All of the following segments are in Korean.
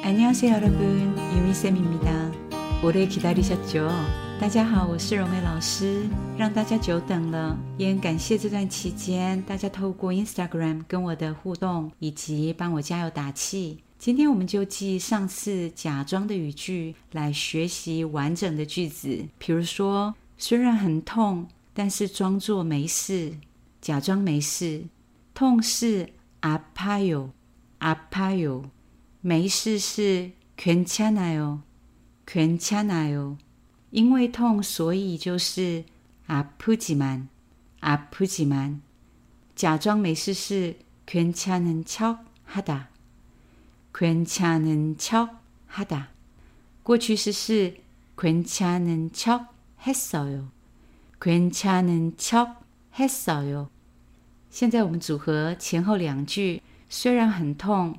안녕하세요, 여러분. 유미쌤입니다. 오래 기다리셨죠? 大家好，我是柔美老师，让大家久等了，也很感谢这段期间大家透过 Instagram 跟我的互动，以及帮我加油打气。今天我们就记上次假装的语句来学习完整的句子。比如说，虽然很痛，但是装作没事，假装没事。痛是아파요아파 요， 没事是괜찮아 요， 괜찮아 요。 因为痛，所以就是아프지만아프지 만。 假装没事是괜찮은척하다 괜찮은척하다过去式是괜찮은척했어요괜찮은척했어요现在我们组合前后两句，虽然很痛，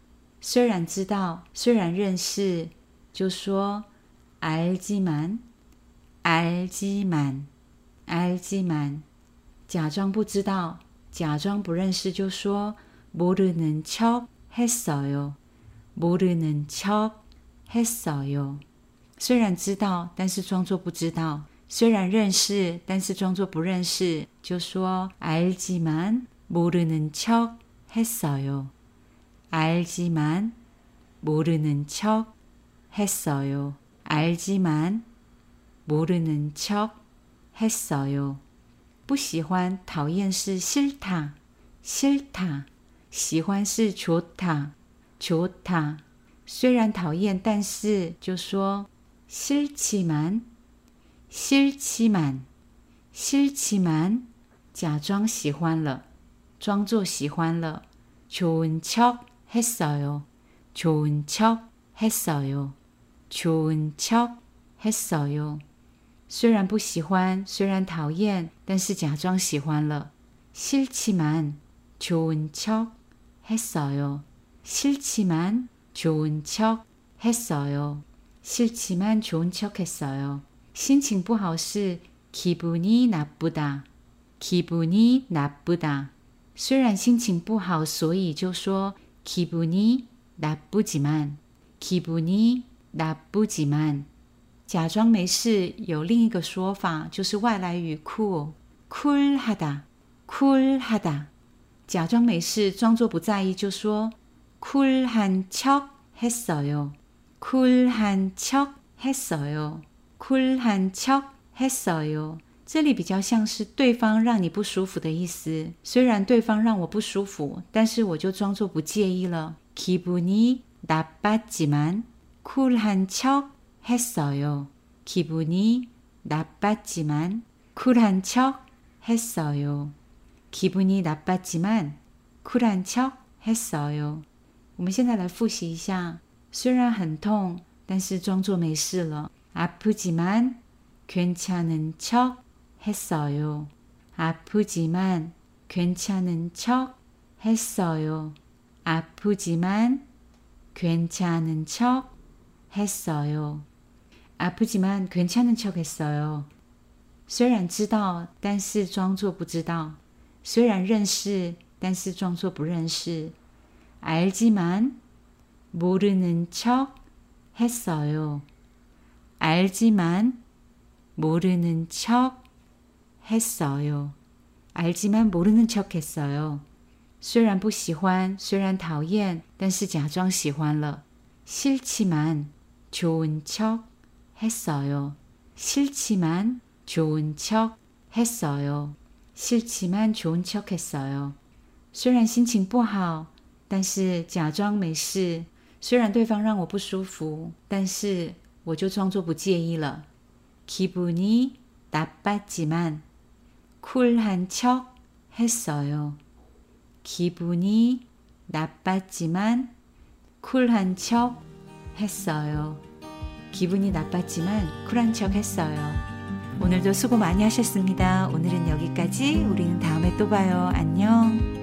虽然知道虽然认识就说 알지만, 알지만, 알지만， 假装不知道，假装不认识，就说모르는척했어 요， 모르는척했어 요。 虽然知道，但是装作不知道；虽然认识，但是装作不认识，就说알지만모르는척했어 요， 알지만모르는척했어 요。 알지만 모르는 척 했어요. 不喜欢讨厌是 싫다, 싫다. 喜欢是 좋다, 좋다. 虽然讨厌,但是就说 싫지만, 싫지만, 싫지만 假装喜欢了,装作喜欢了. 좋은 척 했어요. 좋은 척 했어요. 좋은 척 했어요. 虽然不喜欢，虽然讨厌，但是假装喜欢了。 싫지만 좋은 척 했어요. 싫지만 좋은 척 했어요. 싫지만 좋은 척 했어요. 心情不好是 기분이 나쁘다. 기분이 나쁘다. 虽然心情不好，所以就说 기분이 나쁘지만 기분이 나쁘지만 假装没事有另一个说法，就是外来语 cool cool하다 cool하다 假装没事装作不在意就说 cool한 척 했어요 cool한 척 했어요 cool한 척 했어요 这里比较像是对方让你不舒服的意思。虽然对方让我不舒服，但是我就装作不介意了。기분이나빴지만 쿨한 척 했어요. 기분이 나빴지만 쿨한 척 했어요. 기분이 나빴지만 쿨한 척 했어요. 我们现在来复习一下。虽然很痛，但是装作没事了。 아프지만 괜찮은 척 했어요. 아프지만 괜찮은 척 했어요. 아프지만 괜찮은 척 했어요. 아프지만 괜찮은 척 했어요. 虽然知道但是装作不知道虽然认识但是装作不认识 알지만 모르는 척 했어요. 알지만 모르는 척 했어요. 알지만 모르는 척 했어요. 虽然不喜欢，虽然讨厌，但是假装喜欢了。 싫지만 좋은 척 했어요. 싫지만 좋은 척 했어요. 싫지만 좋은 척 했어요. 虽然心情不好，但是假装没事。虽然对方让我不舒服，但是我就装作不介意了。 기분이 나빴지만 쿨한 척 했어요. 기분이 나빴지만 쿨한 척 했어요. 기분이 나빴지만 쿨한 척 했어요. 오늘도 수고 많이 하셨습니다. 오늘은 여기까지. 우리는 다음에 또 봐요. 안녕.